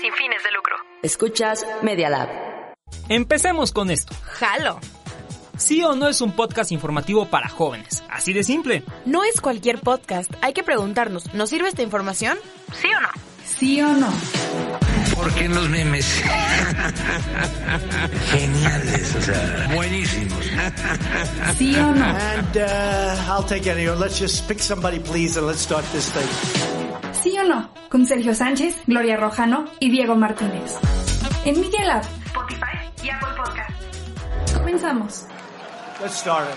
Sin fines de lucro. Escuchas Media Lab. Empecemos con esto. Jalo. Sí o no es un podcast informativo para jóvenes. Así de simple. No es cualquier podcast. Hay que preguntarnos, ¿nos sirve esta información? ¿Sí o no? ¿Sí o no? Porque en los memes. Geniales, o sea, buenísimos. ¿Sí o no? And uh, I'll take any. Let's just pick somebody, please, and let's start this thing. ¿Sí o no? Con Sergio Sánchez, Gloria Rojano y Diego Martínez. En Media Lab, Spotify y Apple Podcast. Comenzamos. Let's start it.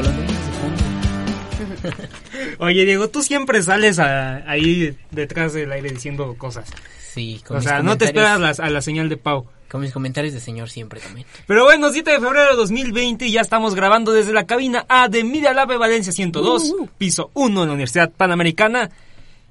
Oye, Diego, tú siempre sales a- ahí detrás del aire diciendo cosas. Sí, con O mis sea, no te esperas las- a la señal de Pau. Con mis comentarios de señor siempre también. Pero bueno, 7 de febrero de 2020 y ya estamos grabando desde la cabina A de Media Lab de Valencia 102, piso 1 en la Universidad Panamericana.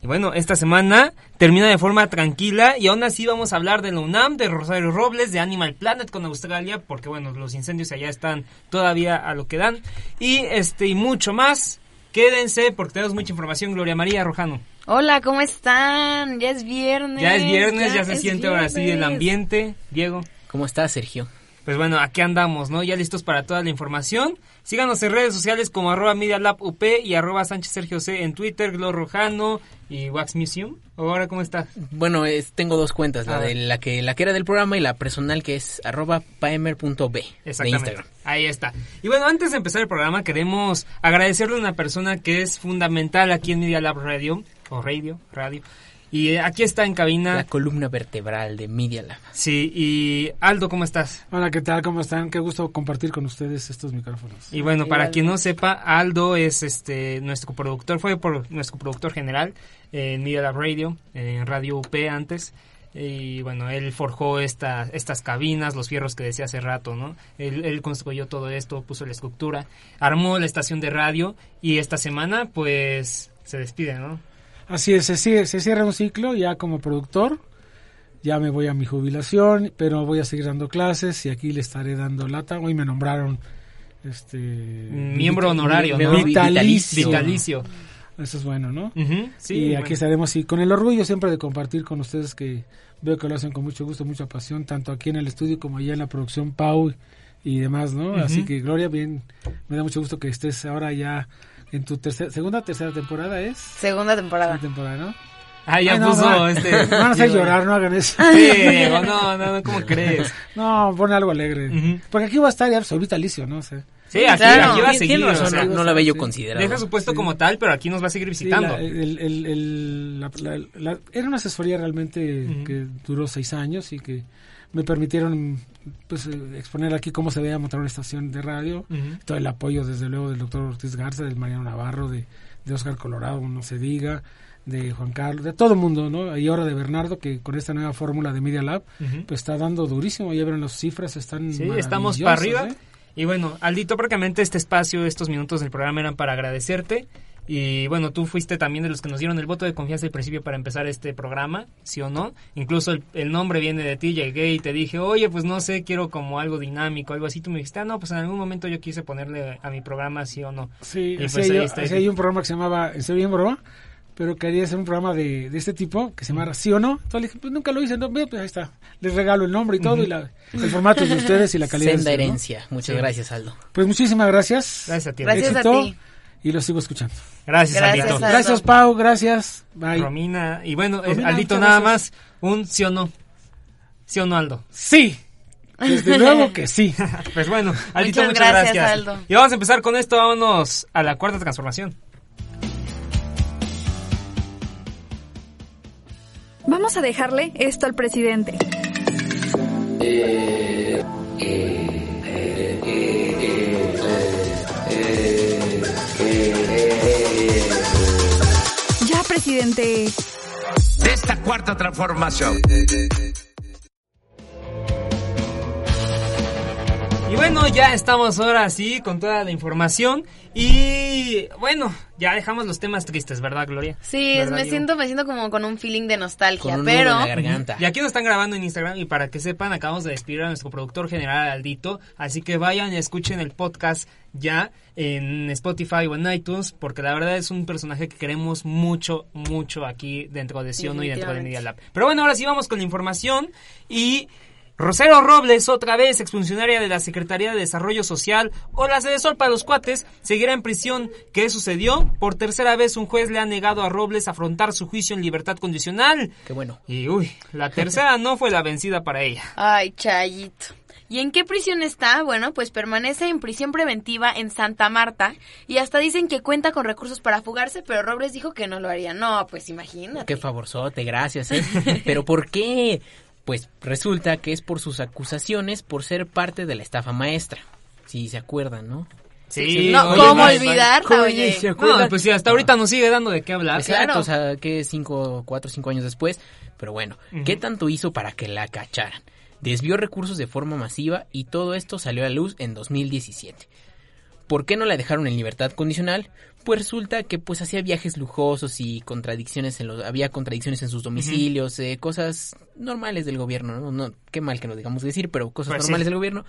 Y bueno, esta semana termina de forma tranquila y aún así vamos a hablar de la UNAM, de Rosario Robles, de Animal Planet con Australia, porque bueno, los incendios allá están todavía a lo que dan. Y este y mucho más. Quédense porque tenemos mucha información, Gloria María Rojano. Hola, ¿cómo están? Ya es viernes. Ya es viernes, ya, se siente ahora sí el ambiente. Diego. ¿Cómo estás, Sergio? Pues bueno, aquí andamos, ¿no? Ya listos para toda la información. Síganos en redes sociales como arroba Media Lab UP y arroba Sánchez Sergio C en Twitter, Glor Rojano y Wax Museum. Ahora, ¿cómo estás? Bueno, es- tengo dos cuentas, la de la que la que era del programa y la personal que es arroba paemer.b de. Instagram. Ahí está. Y bueno, antes de empezar el programa, queremos agradecerle a una persona que es fundamental aquí en Media Lab Radio, o Radio, Radio. Y eh, aquí está en cabina. La columna vertebral de Media Lab. Sí, y Aldo, ¿cómo estás? Hola, ¿qué tal? ¿Cómo están? Qué gusto compartir con ustedes estos micrófonos. Y bueno, para quien no sepa, Aldo es este nuestro coproductor, fue por nuestro productor general en Media Lab Radio, en Radio UP antes. Y bueno, él forjó esta, estas cabinas, los fierros que decía hace rato, ¿no? Él, él construyó todo esto, puso la estructura, armó la estación de radio y esta semana pues se despide, ¿no? Así es, se, cierra- se cierra un ciclo ya como productor. Ya me voy a mi jubilación, pero voy a seguir dando clases y aquí le estaré dando lata. Hoy me nombraron este Miembro honorario, ¿no? vitalicio. Vitalicio. Eso es bueno, ¿no? Ujú, sí, y bueno. aquí estaremos y con el orgullo siempre de compartir con ustedes que veo que lo hacen con mucho gusto, mucha pasión, tanto aquí en el estudio como allá en la producción Pau y demás, ¿no? Así que Gloria, bien, me da mucho gusto que estés ahora ya en tu tercera, segunda, tercera temporada es. Segunda temporada. Segunda temporada, ¿no? Ah, ya Ay, no, puso va- este... van a hacer llorar, no hagan eso. Sí, Diego, no, no, no, ¿cómo crees? No, pon algo alegre. Porque aquí va a estar ya soy vitalicio, ¿no? O sea, Sí, aquí, claro. aquí va a seguir. tiene razón, o sea, no, no lo había yo sí. considerado. Deja su puesto Sí. como tal, pero aquí nos va a seguir sí, visitando. la- el- el- el- la- la- la- era una asesoría realmente que duró seis años y que me permitieron pues eh, exponer aquí cómo se debe montar una estación de radio. Todo el apoyo, desde luego, del doctor Ortiz Garza, del Mariano Navarro, de, de Oscar Colorado, no se diga, de Juan Carlos, de todo el mundo, ¿no? Y ahora de Bernardo, que con esta nueva fórmula de Media Lab, pues está dando durísimo. Ya vieron las cifras, están Sí, estamos para maravillosas, arriba. ¿eh? Y bueno, Aldito, prácticamente este espacio, estos minutos del programa eran para agradecerte. Y bueno, tú fuiste también de los que nos dieron el voto de confianza al principio para empezar este programa, ¿sí o no? Incluso el, el nombre viene de ti, llegué y te dije, oye, pues no sé, quiero como algo dinámico, algo así. Tú me dijiste, ah, no, pues en algún momento yo quise ponerle a mi programa, ¿sí o no? Sí, Y pues yo- está. yo un programa que se llamaba En serio en broma, pero quería hacer un programa de, de este tipo que se llamara Sí o No. Entonces le dije, pues nunca lo hice, no, pues ahí está. Les regalo el nombre y todo, y la, el formato de ustedes y la calidad. Senda de su, ¿no? herencia. Muchas Sí. gracias, Aldo. Pues muchísimas gracias. Gracias a ti. Gracias a Éxito, ti. Y lo sigo escuchando. Gracias, Gracias, Aldito. Aldo. Gracias, Pau, gracias. Bye. Romina. Y bueno, eh, Romina, Aldito, nada gracias. más, un sí o no. Sí o no, Aldo. Sí, desde luego que sí. Pues bueno, Aldito, Muchas muchas, gracias, gracias. Aldo. Y vamos a empezar con esto, vámonos a la cuarta transformación. Vamos a dejarle esto al presidente. De esta cuarta transformación. Y bueno, ya estamos ahora sí con toda la información y bueno, ya dejamos los temas tristes, ¿verdad, Gloria? Sí, ¿Verdad, me Diego? siento, me siento como con un feeling de nostalgia, Con un pero... nudo en la garganta. Y aquí nos están grabando en Instagram y para que sepan, acabamos de despedir a nuestro productor general Aldito, así que vayan y escuchen el podcast ya en Spotify o en iTunes, porque la verdad es un personaje que queremos mucho, mucho aquí dentro de Siono y dentro de Media Lab. Pero bueno, ahora sí vamos con la información y... Rosero Robles, otra vez exfuncionaria de la Secretaría de Desarrollo Social, o la sede Sol para los cuates, seguirá en prisión. ¿Qué sucedió? Por tercera vez un juez le ha negado a Robles afrontar su juicio en libertad condicional. Qué bueno. Y uy, la tercera no fue la vencida para ella. Ay, Chayito. ¿Y en qué prisión está? Bueno, pues permanece en prisión preventiva en Santa Marta y hasta dicen que cuenta con recursos para fugarse, pero Robles dijo que no lo haría. No, pues imagínate. Qué favorzote, gracias. ¿eh? Pero ¿por qué? Pues resulta que es por sus acusaciones por ser parte de la estafa maestra. Si se acuerdan, ¿no? Sí, no, oye, ¿cómo no, olvidar? Oye. ¿se No, acuerdan? pues sí, hasta ahorita nos sigue dando de qué hablar. Exacto, claro. o sea, que cinco, cuatro, cinco años después. Pero bueno, ¿qué tanto hizo para que la cacharan? Desvió recursos de forma masiva y todo esto salió a luz en 2017. ¿Por qué no la dejaron en libertad condicional? Pues resulta que pues hacía viajes lujosos y contradicciones en los había contradicciones en sus domicilios, eh, cosas normales del gobierno, ¿no? no qué mal que lo digamos decir, pero cosas Pues sí. normales del gobierno.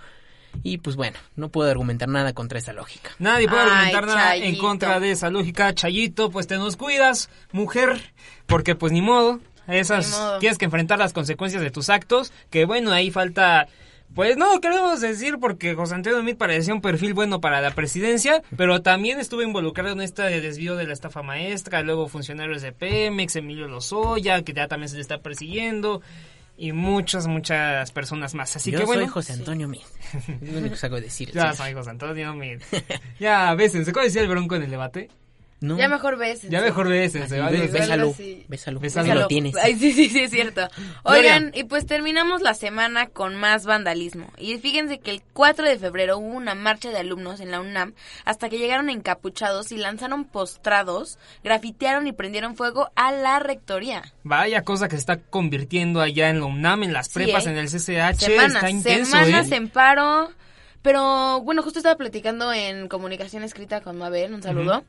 Y pues bueno, no puedo argumentar nada contra esa lógica. Nadie puede Ay, argumentar nada en contra de esa lógica. Chayito, pues te nos cuidas, mujer, porque pues ni modo. Esas Ni modo. tienes que enfrentar las consecuencias de tus actos, que bueno, ahí falta pues no queremos decir porque José Antonio Meade parecía un perfil bueno para la presidencia, pero también estuvo involucrado en este desvío de la estafa maestra, luego funcionarios de Pemex, Emilio Lozoya, que ya también se le está persiguiendo, y muchas, muchas personas más. Así Yo que bueno. soy José Antonio. Es lo único que saco de decir. Ya soy José Antonio Meade. Ya, a veces, ¿se puede decir el bronco en el debate? No. Ya mejor ves. Ya mejor veces, se Así, vale. ve- algo Bésalo, bésalo. Bésalo. Lo tienes. Ay, sí, sí, sí, es cierto. Oigan, y pues terminamos la semana con más vandalismo. Y fíjense que el 4 de febrero hubo una marcha de alumnos en la UNAM hasta que llegaron encapuchados y lanzaron postrados, grafitearon y prendieron fuego a la rectoría. Vaya cosa que se está convirtiendo allá en la UNAM, en las Sí, prepas, ¿eh? en el CCH. Semanas, está intenso, semanas ¿eh? en paro. Pero bueno, justo estaba platicando en comunicación escrita con Mabel, un saludo,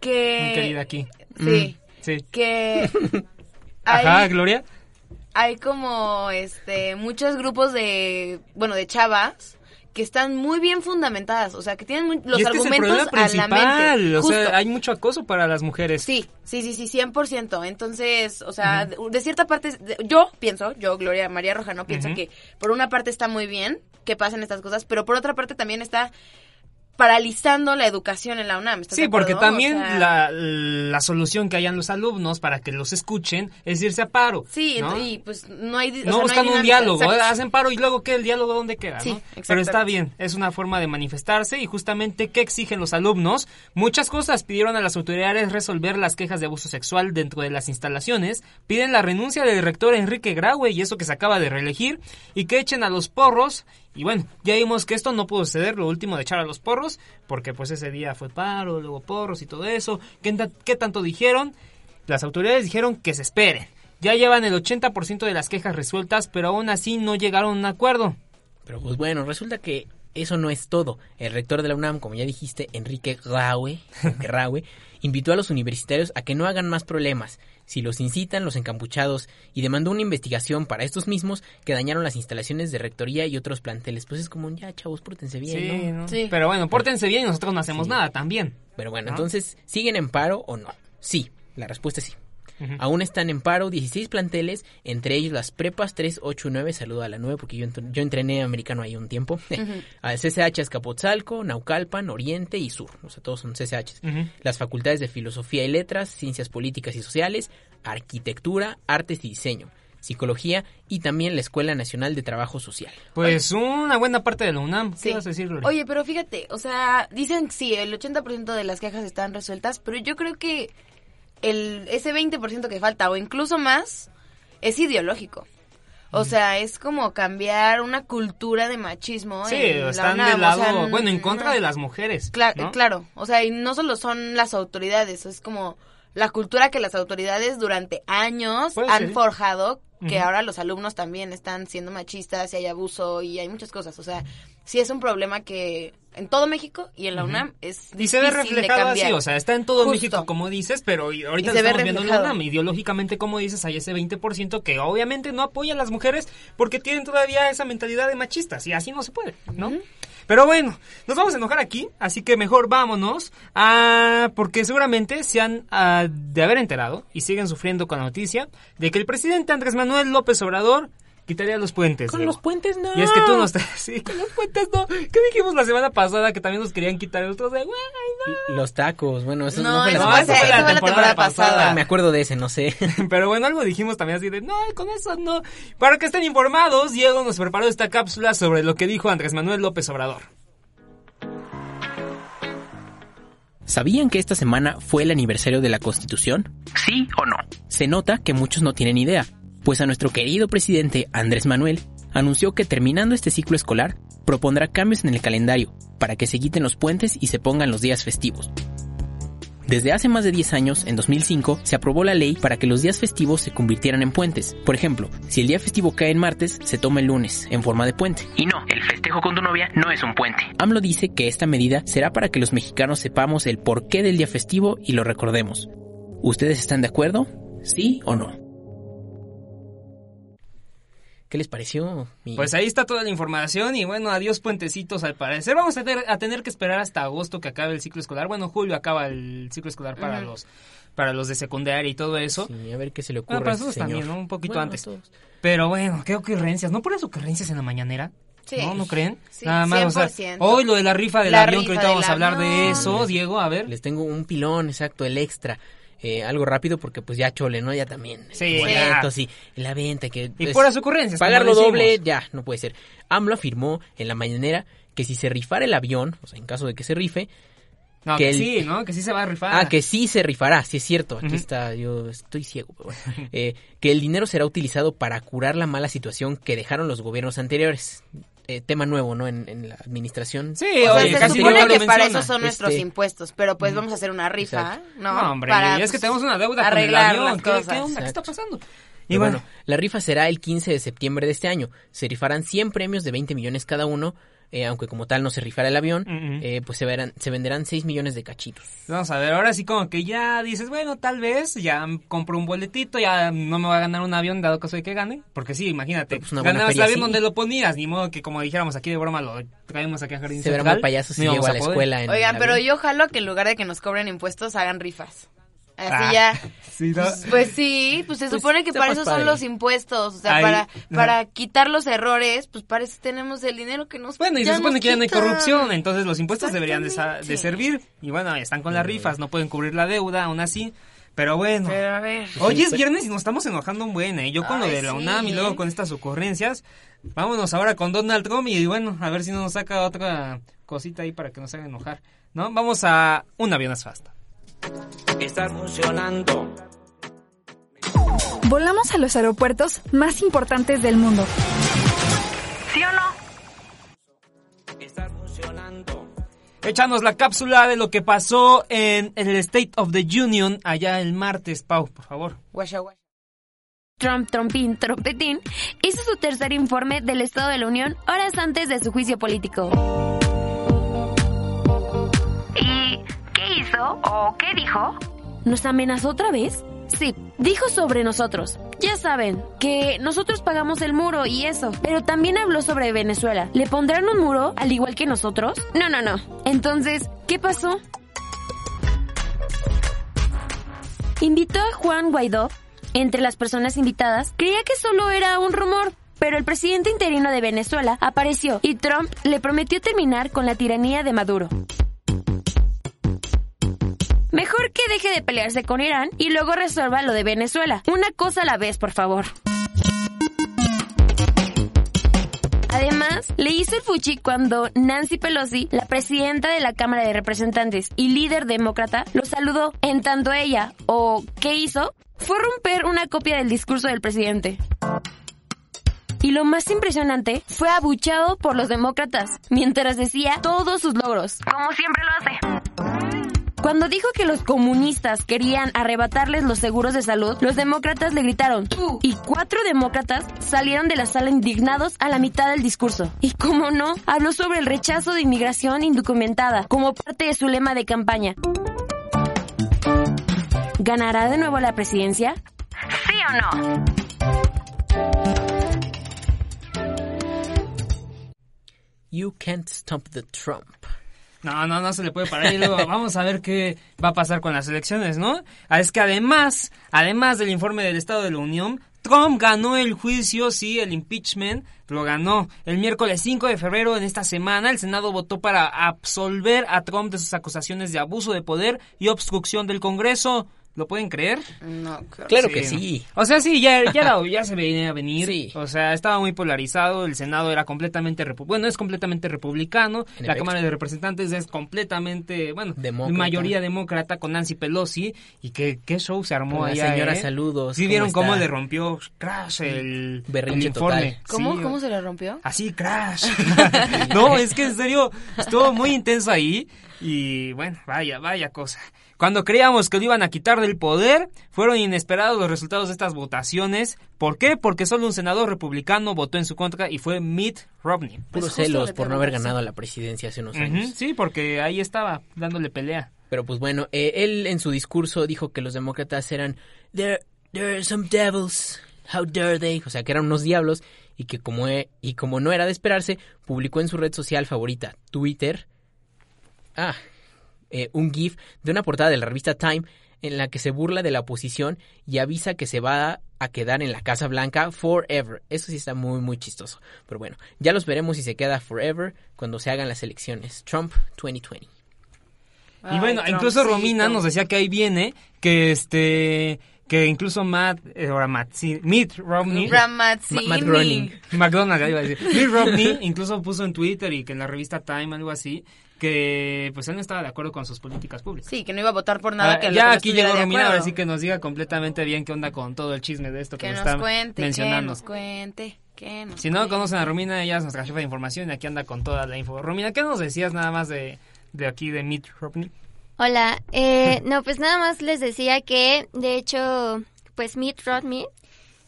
que... Muy querida aquí. Sí, Sí. que... Ajá, hay- Gloria. hay como este muchos grupos de bueno de chavas que están muy bien fundamentadas, o sea, que tienen muy- los y este es el argumentos problema a la principal. mente. O Justo. sea, hay mucho acoso para las mujeres. Sí, sí, sí, sí, 100%. Entonces, o sea, de, de cierta parte, yo pienso, yo, Gloria María Rojano, pienso que por una parte está muy bien que pasen estas cosas, pero por otra parte también está paralizando la educación en la UNAM. ¿estás Sí, de porque también O sea, la, la solución que hayan los alumnos para que los escuchen es irse a paro. Sí, ¿no? y pues no hay... o sea, no hay buscan un diálogo, exacto. hacen paro y luego qué, el diálogo dónde queda, Sí, ¿no? Pero está bien, es una forma de manifestarse y justamente qué exigen los alumnos. Muchas cosas pidieron a las autoridades resolver las quejas de abuso sexual dentro de las instalaciones, piden la renuncia del rector Enrique Graue y eso que se acaba de reelegir y que echen a los porros y bueno, ya vimos que esto no pudo suceder, lo último de echar a los porros, porque pues ese día fue paro, luego porros y todo eso. ¿Qué, qué tanto dijeron? Las autoridades dijeron que se esperen. Ya llevan el 80% de las quejas resueltas, pero aún así no llegaron a un acuerdo. Pero pues bueno, resulta que eso no es todo. El rector de la UNAM, como ya dijiste, Enrique Graue, Graue, invitó a los universitarios a que no hagan más problemas. Si los incitan, los encampuchados, y demandó una investigación para estos mismos que dañaron las instalaciones de rectoría y otros planteles. Pues es como, ya chavos, pórtense bien, Sí, ¿no? ¿no? Sí. Pero bueno, pórtense bien y nosotros no hacemos Sí. nada también. Pero bueno, ¿No? entonces, ¿siguen en paro o no? Sí, la respuesta es sí. Aún están en paro 16 planteles, entre ellos las prepas 3, 8 y 9. Saludo a la 9 porque yo, yo entrené americano ahí un tiempo. Al CCH Azcapotzalco, Naucalpan, Oriente y Sur. O sea, todos son CCHs. Ujú. Las facultades de Filosofía y Letras, Ciencias Políticas y Sociales, Arquitectura, Artes y Diseño, Psicología y también la Escuela Nacional de Trabajo Social. Pues una buena parte de la UNAM. ¿Qué Sí. vas a decir, Gloria? Oye, pero fíjate, o sea, dicen sí, el 80% de las quejas están resueltas, pero yo creo que el ese 20% que falta o incluso más es ideológico. O sea, es como cambiar una cultura de machismo. sí, en la están UNAM, del lado, o sea, bueno, en contra no. de las mujeres. Cla- ¿no? Claro, o sea, y no solo son las autoridades, es como la cultura que las autoridades durante años Puede han ser. forjado, que ahora los alumnos también están siendo machistas y hay abuso y hay muchas cosas. O sea, sí es un problema que en todo México y en la UNAM es Y se ve difícil de reflejado así, o sea, está en todo Justo. México, como dices, pero ahorita se estamos viendo en la. UNAM. Ideológicamente, como dices, hay ese 20% que obviamente no apoya a las mujeres porque tienen todavía esa mentalidad de machistas y así no se puede, ¿no? Pero bueno, nos vamos a enojar aquí, así que mejor vámonos, a, porque seguramente se han ah, de haber enterado y siguen sufriendo con la noticia de que el presidente Andrés Manuel López Obrador quitaría los puentes. Con los puentes no. Y es que tú no estás... Sí, con los puentes no. ¿Qué dijimos la semana pasada que también nos querían quitar nosotros de... "Güey, no"? Los tacos, bueno, eso no, No, fue la eso semana fue- pasada. eso fue la temporada pasada. Me acuerdo de ese, no sé. Pero bueno, algo dijimos también así de, no, con eso no. Para que estén informados, Diego nos preparó esta cápsula sobre lo que dijo Andrés Manuel López Obrador. ¿Sabían que esta semana fue el aniversario de la Constitución? ¿Sí o no? Se nota que muchos no tienen idea, pues a nuestro querido presidente Andrés Manuel anunció que terminando este ciclo escolar propondrá cambios en el calendario para que se quiten los puentes y se pongan los días festivos. Desde hace más de 10 años, en 2005, se aprobó la ley para que los días festivos se convirtieran en puentes. Por ejemplo, si el día festivo cae en martes, se toma el lunes, en forma de puente. Y no, el festejo con tu novia no es un puente. AMLO dice que esta medida será para que los mexicanos sepamos el porqué del día festivo y lo recordemos. ¿Ustedes están de acuerdo? ¿Sí o no? ¿Qué les pareció? mi- Pues ahí está toda la información y bueno, adiós puentecitos al parecer. Vamos a tener, a tener que esperar hasta agosto que acabe el ciclo escolar. Bueno, julio acaba el ciclo escolar para los para los de secundaria y todo eso. Sí, a ver qué se le ocurre Bueno, para nosotros señor. también, ¿no? Un poquito Bueno, antes. todos. Pero bueno, qué ocurrencias. ¿No pones ocurrencias en la mañanera? Sí. ¿No? ¿No creen? Sí, Nada más, o sea, 100%. hoy lo de la rifa del La avión, que rifa ahorita vamos a hablar de eso. Diego, a ver. Les tengo un pilón, exacto, el extra. Eh, algo rápido porque pues ya chole, ¿no? Ya también. Sí, boletos y la venta que... Y es- puras ocurrencias. como Pagarlo doble, ya, no puede ser. AMLO afirmó en la mañanera que si se rifara el avión, o sea, en caso de que se rife, No, que que, el- sí, ¿no? Que sí se va a rifar. Ah, que sí se rifará, sí es cierto. Aquí está, yo estoy ciego, pero bueno. Eh, que el dinero será utilizado para curar la mala situación que dejaron los gobiernos anteriores. Eh, tema nuevo, ¿no? En, en la administración. Sí, O sea, se casi supone que para eso son nuestros Este- impuestos, pero pues vamos a hacer una rifa, Exacto. ¿no? No, hombre, Para, y es que pues, tenemos una deuda con el arreglar avión. las ¿Qué, cosas. qué onda? ¿Qué está pasando? Y bueno, la rifa será el 15 de septiembre de este año. Se rifarán 100 premios de 20 millones cada uno, eh, aunque como tal no se rifará el avión, eh, pues se, verán, se venderán 6 millones de cachitos. Vamos a ver, ahora sí como que ya dices, bueno, tal vez ya compro un boletito, ya no me va a ganar un avión dado caso de que gane, porque sí, imagínate, pues, ganabas el avión sí. donde lo ponías, ni modo que como dijéramos aquí de broma lo traemos aquí a Jardín Se verá muy payaso si llego íbamos a la poder. escuela en Oigan, pero avión. yo jalo que en lugar de que nos cobren impuestos, hagan rifas. Así Ah, ya. sí, ¿no? Pues sí, pues se Pues, supone que para eso padre. son los impuestos, o sea, Ahí, para para quitar los errores, pues para eso tenemos el dinero que nos Bueno, y se supone que ya no hay corrupción, entonces los impuestos deberían de, servir, y bueno, están con las rifas, no pueden cubrir la deuda, aún así, pero bueno. Pero a ver. Hoy es viernes y nos estamos enojando un buen, ¿eh? Yo con lo de la sí, UNAM y luego con estas ocurrencias. Vámonos ahora con Donald Trump y bueno, a ver si no nos saca otra cosita ahí para que nos haga enojar, ¿no? Vamos a un aviones fasta. Está funcionando. Volamos a los aeropuertos más importantes del mundo. ¿Sí o no? Está funcionando. Échanos la cápsula de lo que pasó en el State of the Union allá el martes, Pau, por favor. Guasha, guasha. Trump, Trompín, Trompetín, hizo su tercer informe del Estado de la Unión horas antes de su juicio político. O qué dijo? ¿Nos amenazó otra vez? Sí, dijo sobre nosotros. Ya saben, que nosotros pagamos el muro y eso. Pero también habló sobre Venezuela. ¿Le pondrán un muro al igual que nosotros? No, no, no. Entonces, ¿qué pasó? Invitó a Juan Guaidó. Entre las personas invitadas, creía que solo era un rumor, pero el presidente interino de Venezuela apareció y Trump le prometió terminar con la tiranía de Maduro. Mejor que deje de pelearse con Irán y luego resuelva lo de Venezuela. Una cosa a la vez, por favor. Además, le hizo el fuchi cuando Nancy Pelosi, la presidenta de la Cámara de Representantes y líder demócrata, lo saludó, en tanto ella, o ¿qué hizo? Fue romper una copia del discurso del presidente. Y lo más impresionante fue abuchado por los demócratas mientras decía todos sus logros, como siempre lo hace. Cuando dijo que los comunistas querían arrebatarles los seguros de salud, los demócratas le gritaron ¡Tú! y cuatro demócratas salieron de la sala indignados a la mitad del discurso. Y como no, habló sobre el rechazo de inmigración indocumentada como parte de su lema de campaña. ¿Ganará de nuevo la presidencia? ¿Sí o no? You can't stop the Trump. No, no, no se le puede parar y luego vamos a ver qué va a pasar con las elecciones, ¿no? Ah, Es que además, además del informe del Estado de la Unión, Trump ganó el juicio, sí, el impeachment, lo ganó. El miércoles 5 de febrero en esta semana, el Senado votó para absolver a Trump de sus acusaciones de abuso de poder y obstrucción del Congreso. ¿Lo pueden creer? No, Claro que sí. O sea, sí, ya, ya, se venía a venir. Sí. O sea, estaba muy polarizado. El Senado era completamente... repu- Bueno, es completamente republicano. En la efecto. Cámara de Representantes es completamente... Bueno, Demócrata. mayoría demócrata con Nancy Pelosi. Y qué, qué show se armó allá, señora ¿eh? Saludos, Sí, ¿cómo vieron cómo le rompió Crash el, Berrinche el informe. total. ¿Cómo, Sí, ¿Cómo se le rompió? Así, Crash. no, es que en serio, estuvo muy intenso ahí. Y bueno, vaya, vaya cosa. Cuando creíamos que lo iban a quitar del poder, fueron inesperados los resultados de estas votaciones. ¿Por qué? Porque solo un senador republicano votó en su contra y fue Mitt Romney. Puros justo celos por no haber ganado la presidencia hace unos años. Sí, porque ahí estaba dándole pelea. Pero pues bueno, eh, él en su discurso dijo que los demócratas eran there, there are some devils, how dare they, o sea que eran unos diablos y que como e- y como no era de esperarse, publicó en su red social favorita, Twitter, ah, eh, un gif de una portada de la revista Time en la que se burla de la oposición y avisa que se va a quedar en la Casa Blanca forever. Eso sí está muy muy chistoso. Pero bueno, ya los veremos si se queda forever cuando se hagan las elecciones. Trump 2020. y Ay, bueno, incluso. Romina nos decía que ahí viene que este que incluso Matt, eh, ahora Matt, sí, Mitt Romney. Matt Groening. McDonald's, ya iba a decir. Mitt Romney incluso puso en Twitter y que en la revista Time, algo así, que pues él no estaba de acuerdo con sus políticas públicas. Sí, que no iba a votar por nada Ah, que ya aquí llegó Romina, ahora sí que nos diga completamente bien qué onda con todo el chisme de esto que, Que nos nos está cuente, que mencionando. nos cuente, que nos Si no cuente. conocen a Romina, ella es nuestra jefa de información y aquí anda con toda la info. Romina, ¿qué nos decías nada más de, de aquí de Mitt Romney? Hola, eh, no, pues nada más les decía que, de hecho, pues Mitt Romney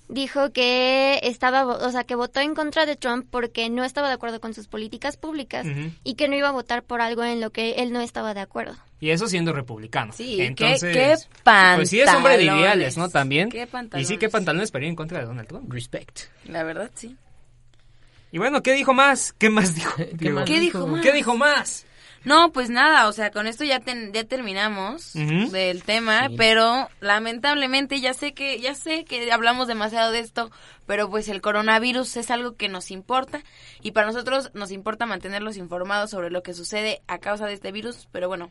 dijo que estaba, vo- o sea, que votó en contra de Trump porque no estaba de acuerdo con sus políticas públicas y que no iba a votar por algo en lo que él no estaba de acuerdo. Y eso siendo republicano. Sí, qué- Entonces, qué Pues sí es hombre de pantalones. ideales, ¿no? También. Qué y sí, pantalones. qué pantalones para ir en contra de Donald Trump. Respect. La verdad, sí. Y bueno, ¿qué dijo más? ¿Qué más dijo? Más ¿Qué dijo más? ¿Qué dijo más? No, pues nada, o sea, con esto ya ten- ya terminamos del tema, Sí. pero lamentablemente ya sé que ya sé que hablamos demasiado de esto, pero pues el coronavirus es algo que nos importa y para nosotros nos importa mantenerlos informados sobre lo que sucede a causa de este virus, pero bueno,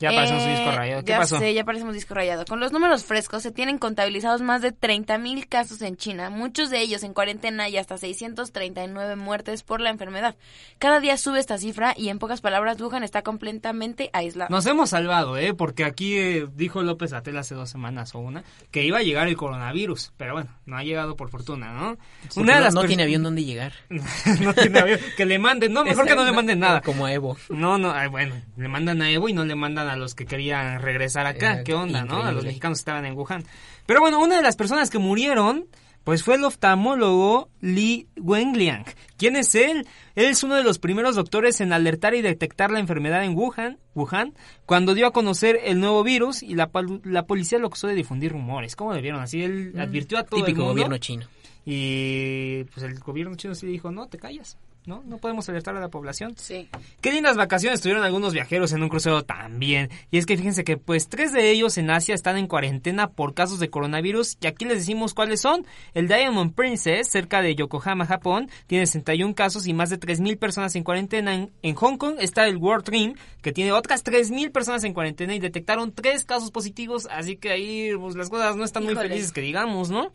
Ya parecemos un Eh, disco rayado. ¿Qué ya pasó? sé, ya parecemos disco rayado. Con los números frescos se tienen contabilizados más de 30.000 casos en China, muchos de ellos en cuarentena y hasta 639 muertes por la enfermedad. Cada día sube esta cifra y en pocas palabras Wuhan está completamente aislado. Nos hemos salvado, ¿eh? Porque aquí eh, dijo López Atel hace dos semanas o una que iba a llegar el coronavirus. Pero bueno, no ha llegado por fortuna, ¿no? Sí, no, no pers- tiene avión donde llegar. no tiene avión. Que le manden. No, mejor que no le manden nada. Como a Evo. No, no, ay, bueno, le mandan a Evo y no le mandan a los que querían regresar acá. Eh, ¿Qué onda, no? A los mexicanos que estaban en Wuhan. Pero bueno, una de las personas que murieron, pues fue el oftalmólogo Li Wenliang. ¿Quién es él? Él es uno de los primeros doctores en alertar y detectar la enfermedad en Wuhan, Wuhan, cuando dio a conocer el nuevo virus y la, la policía lo acusó de difundir rumores. ¿Cómo le vieron? Así él advirtió a todo el Mm, Típico mundo. gobierno chino. Y pues el gobierno chino sí dijo, no, te callas, ¿no? No podemos alertar a la población. Sí. Qué lindas vacaciones tuvieron algunos viajeros en un crucero también. Y es que fíjense que pues tres de ellos en Asia están en cuarentena por casos de coronavirus y aquí les decimos cuáles son. El Diamond Princess, cerca de Yokohama, Japón, tiene 61 casos y más de 3.000 personas en cuarentena. En, en Hong Kong está el World Dream, que tiene otras 3.000 personas en cuarentena y detectaron tres casos positivos, así que ahí pues, las cosas no están muy felices que digamos, ¿no?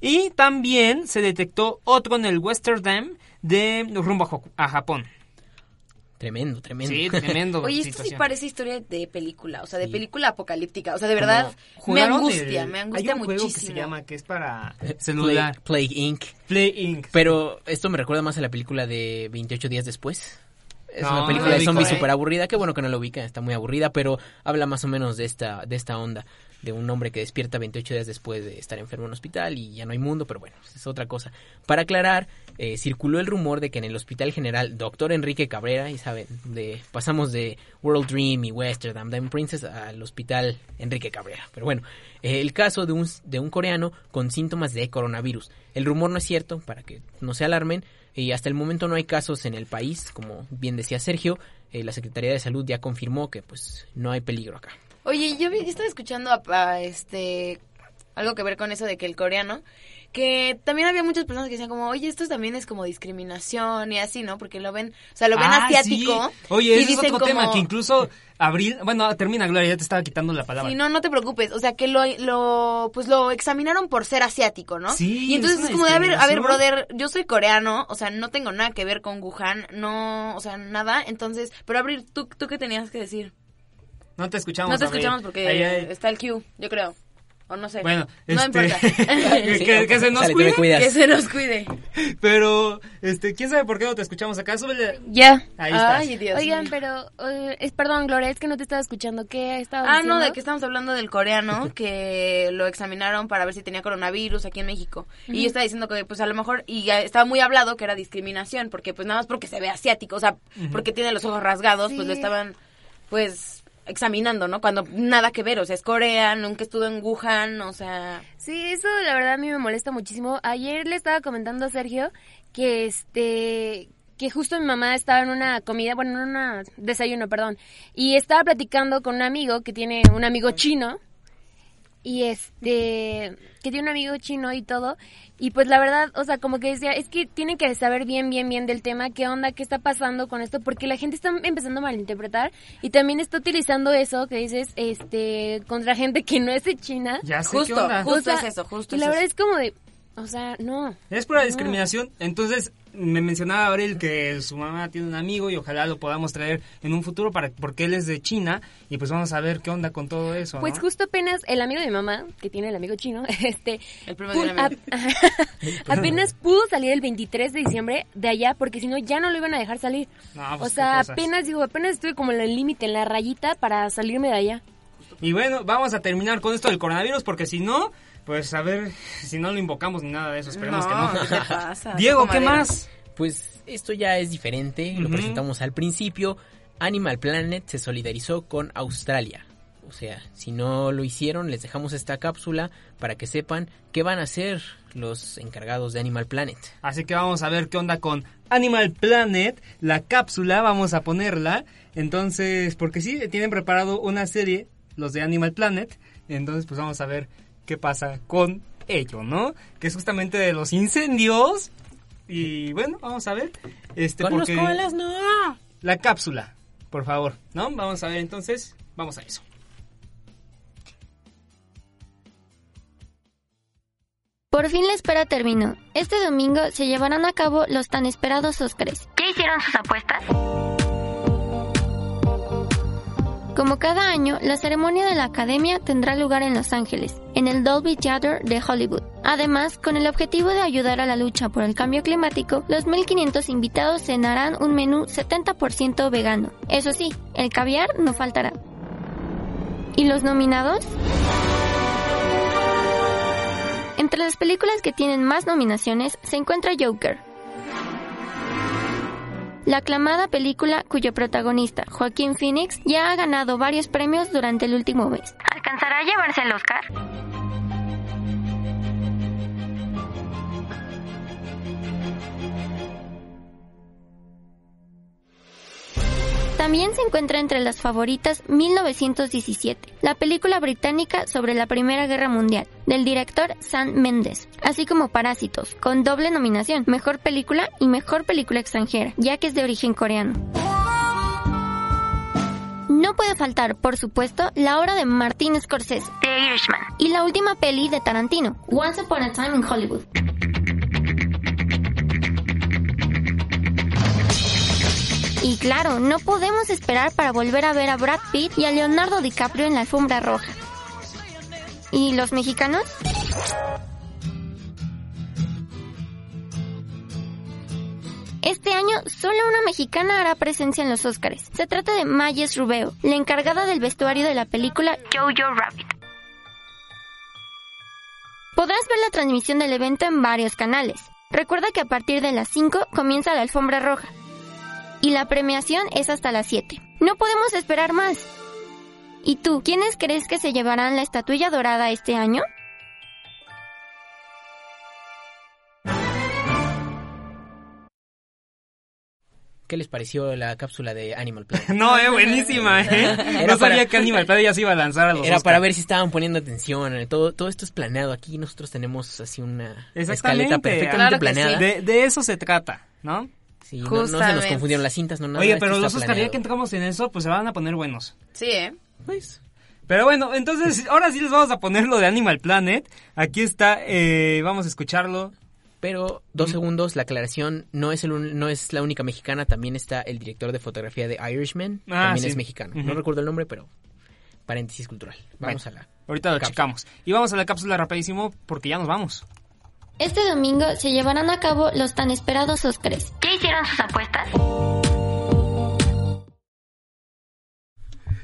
Y también se detectó otro en el Westerdam de rumbo a, Japón. Tremendo, tremendo. Sí, tremendo. Oye, esto sí parece historia de película, o sea, de película apocalíptica, o sea, de verdad me angustia, el- me angustia Hay un juego muchísimo. que se llama que es para celular. Plague Inc. Play Inc. Pero esto me recuerda más a la película de 28 días después. Es No, una película no de zombies ¿eh? súper aburrida. Qué bueno que no lo ubican, está muy aburrida, pero habla más o menos de esta, de esta onda. De un hombre que despierta 28 días después de estar enfermo en un hospital y ya no hay mundo, pero bueno, es otra cosa. Para aclarar, eh, circuló el rumor de que en el Hospital General Doctor Enrique Cabrera, y saben, de, pasamos de World Dream y Westerdam Diamond Princess al Hospital Enrique Cabrera. Pero bueno, eh, el caso de un, de un coreano con síntomas de coronavirus. El rumor no es cierto, para que no se alarmen, y hasta el momento no hay casos en el país, como bien decía Sergio, eh, la Secretaría de Salud ya confirmó que pues no hay peligro acá. Oye, yo vi- yo estaba escuchando a, a, este algo que ver con eso de que el coreano, que también había muchas personas que decían como, oye, esto también es como discriminación y así, ¿no? Porque lo ven, o sea, lo ven Ah, asiático. sí. Oye, y ese es otro tema que incluso Abril, bueno, termina Gloria, ya te estaba quitando la palabra. Sí, no, no te preocupes. O sea, que lo, lo, pues lo examinaron por ser asiático, ¿no? Sí, Y entonces es como de, a ver, a ver, brother, yo soy coreano, o sea, no tengo nada que ver con Wuhan, no, o sea, nada. Entonces, pero Abril, ¿tú, tú qué tenías que decir? No te escuchamos. no te escuchamos porque Ahí está el Q, yo creo. O no sé. Bueno, no este- importa. que, que- que se nos cuide. que se nos cuide. Pero, este, ¿quién sabe por qué no te escuchamos acá? Súbele. Ya. Ahí estás. Ay, Dios Oigan, mío. pero, eh, es, perdón, Gloria, es que no te estaba escuchando. ¿Qué estaba Ah, diciendo? no, de que estamos hablando del coreano que lo examinaron para ver si tenía coronavirus aquí en México. Y yo estaba diciendo que pues a lo mejor, y estaba muy hablado que era discriminación, porque pues nada más porque se ve asiático, o sea, porque tiene los ojos rasgados, pues lo estaban pues examinando, ¿no? Cuando nada que ver, o sea, es Corea, nunca estuvo en Wuhan, o sea... Sí, eso la verdad a mí me molesta muchísimo. Ayer le estaba comentando a Sergio que este que justo mi mamá estaba en una comida, bueno, en un desayuno, perdón, y estaba platicando con un amigo que tiene un amigo chino y este que tiene un amigo chino y todo y pues la verdad o sea como que decía es que tienen que saber bien bien bien del tema qué onda qué está pasando con esto porque la gente está empezando a malinterpretar y también está utilizando eso que dices este contra gente que no es de China Ya sé Justo, qué onda. justo O sea, es eso, justo y es la verdad eso. es como de o sea no Es pura No. discriminación. Entonces, me mencionaba Abril que su mamá tiene un amigo y ojalá lo podamos traer en un futuro para porque él es de China y pues vamos a ver qué onda con todo eso, Pues ¿no? justo apenas el amigo de mi mamá, que tiene el amigo chino, este, El primo de ap- apenas pudo salir el 23 de diciembre de allá porque si no ya no lo iban a dejar salir. No, o pues, sea, qué cosas. apenas digo, apenas estuve como en el límite, en la rayita para salirme de allá. Y bueno, vamos a terminar con esto del coronavirus porque si no, pues a ver si no lo invocamos ni nada de eso, esperemos que no. ¿qué te pasa? Diego, ¿qué más? Pues esto ya es diferente, lo presentamos al principio. Animal Planet se solidarizó con Australia. O sea, si no lo hicieron, les dejamos esta cápsula para que sepan qué van a hacer los encargados de Animal Planet. Así que vamos a ver qué onda con Animal Planet, la cápsula, vamos a ponerla. Entonces, porque sí, tienen preparado una serie, los de Animal Planet. Entonces, pues vamos a ver qué pasa con ello, ¿no? Que es justamente de los incendios. Y bueno, vamos a ver. Este, Con porque los koalas, no. La cápsula, por favor, ¿no? Vamos a ver entonces, vamos a eso. Por fin la espera terminó. Este domingo se llevarán a cabo los tan esperados Óscares. ¿Ya hicieron sus apuestas? Como cada año, la ceremonia de la Academia tendrá lugar en Los Ángeles, en el Dolby Theater de Hollywood. Además, con el objetivo de ayudar a la lucha por el cambio climático, los 1.500 invitados cenarán un menú 70% vegano. Eso sí, el caviar no faltará. ¿Y los nominados? Entre las películas que tienen más nominaciones se encuentra Joker, la aclamada película cuyo protagonista, Joaquín Phoenix, ya ha ganado varios premios durante el último mes. ¿Alcanzará a llevarse el Oscar? También se encuentra entre las favoritas 1917, la película británica sobre la Primera Guerra Mundial, del director Sam Mendes, así como Parásitos, con doble nominación, Mejor Película y Mejor Película Extranjera, ya que es de origen coreano. No puede faltar, por supuesto, la obra de Martin Scorsese, The Irishman, y la última peli de Tarantino, Once Upon a Time in Hollywood. Y claro, no podemos esperar para volver a ver a Brad Pitt y a Leonardo DiCaprio en la alfombra roja. ¿Y los mexicanos? Este año solo una mexicana hará presencia en los Oscars. Se trata de Mayes Rubeo, la encargada del vestuario de la película Jojo Rabbit. Podrás ver la transmisión del evento en varios canales. Recuerda que a partir de las 5 comienza la alfombra roja. Y la premiación es hasta las 7. No podemos esperar más. ¿Y tú, quiénes crees que se llevarán la estatuilla dorada este año? ¿Qué les pareció la cápsula de Animal Planet? No, eh, buenísima, eh. Era no para- sabía que Animal Planet ya se iba a lanzar a los Era Oscar. para ver si estaban poniendo atención. eh, Todo, todo esto es planeado. Aquí nosotros tenemos así una escaleta perfectamente planeada. De, de eso se trata, ¿no? Sí, no, no se nos confundieron las cintas, no nada. Oye, pero los Oscar, que entramos en eso, pues se van a poner buenos. Sí, ¿eh? Pues. Pero bueno, entonces, ahora sí les vamos a poner lo de Animal Planet. Aquí está, eh, vamos a escucharlo. Pero dos segundos, la aclaración no es el un- no es la única mexicana, también está el director de fotografía de Irishman, Ah, también sí. es mexicano. No recuerdo el nombre, pero paréntesis cultural. Vamos Bueno, a la Ahorita lo cápsula. checamos. Y vamos a la cápsula rapidísimo porque ya nos vamos. Este domingo se llevarán a cabo los tan esperados Óscares. ¿Ya hicieron sus apuestas?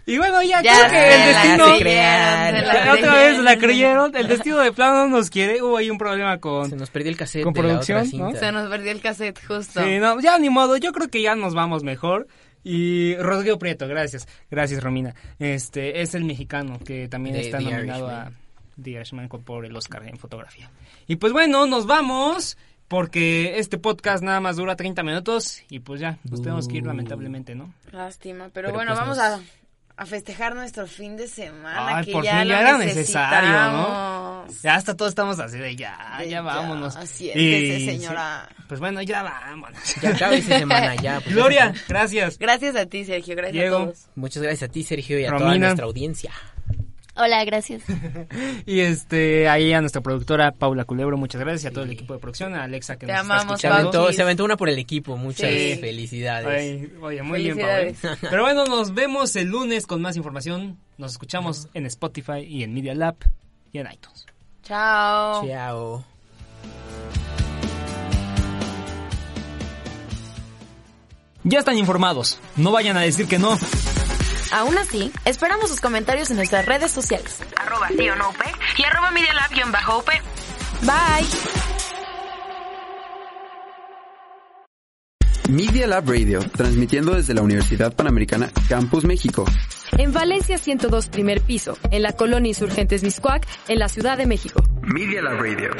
Y bueno, ya, Ya creo que el la destino... creyeron, se la Otra creyeron. vez la creyeron. El destino de plano nos quiere. Hubo ahí un problema con... Se nos perdió el cassette con de la producción, otra cinta. ¿no? Se nos perdió el cassette justo. Sí, no, ya ni modo, yo creo que ya nos vamos mejor. Y Rodrigo Prieto, gracias, gracias Romina. Este es el mexicano que también De está The nominado Irishman. a The Irishman con- por el Oscar en fotografía. Y pues bueno, nos vamos porque este podcast nada más dura 30 minutos y pues ya, nos tenemos que ir lamentablemente, ¿no? Lástima, pero, Pero bueno, pues vamos nos- a, a festejar nuestro fin de semana. Ay, que por ya fin lo ya era necesario, ¿no? Ya hasta todos estamos así de ya, De ya vámonos. siéntese, Y- señora. sí, pues bueno, ya vámonos. Ya acaba esta semana, ya. pues, Gloria, gracias. Gracias a ti, Sergio. Gracias Diego. a todos. Muchas gracias a ti, Sergio, y a toda nuestra audiencia. Hola, gracias. Y este, ahí a nuestra productora Paula Culebro, muchas gracias. Y a todo el equipo de producción, a Alexa que Te nos amamos, Se está escuchando. aventó, se aventó una por el equipo. Muchas Sí. felicidades. Ay, oye, muy bien, Pau, Felicidades. ¿eh? Pero bueno, nos vemos el lunes con más información. Nos escuchamos en Spotify y en Media Lab y en iTunes. Chao. Chao. Ya están informados. No vayan a decir que no. Aún así, esperamos sus comentarios en nuestras redes sociales. Arroba sí o no UP y arroba medialab-up. Bye. Media Lab Radio, transmitiendo desde la Universidad Panamericana Campus México. En Valencia 102 primer piso, en la colonia Insurgentes Miscuac, en la Ciudad de México. Media Lab Radio.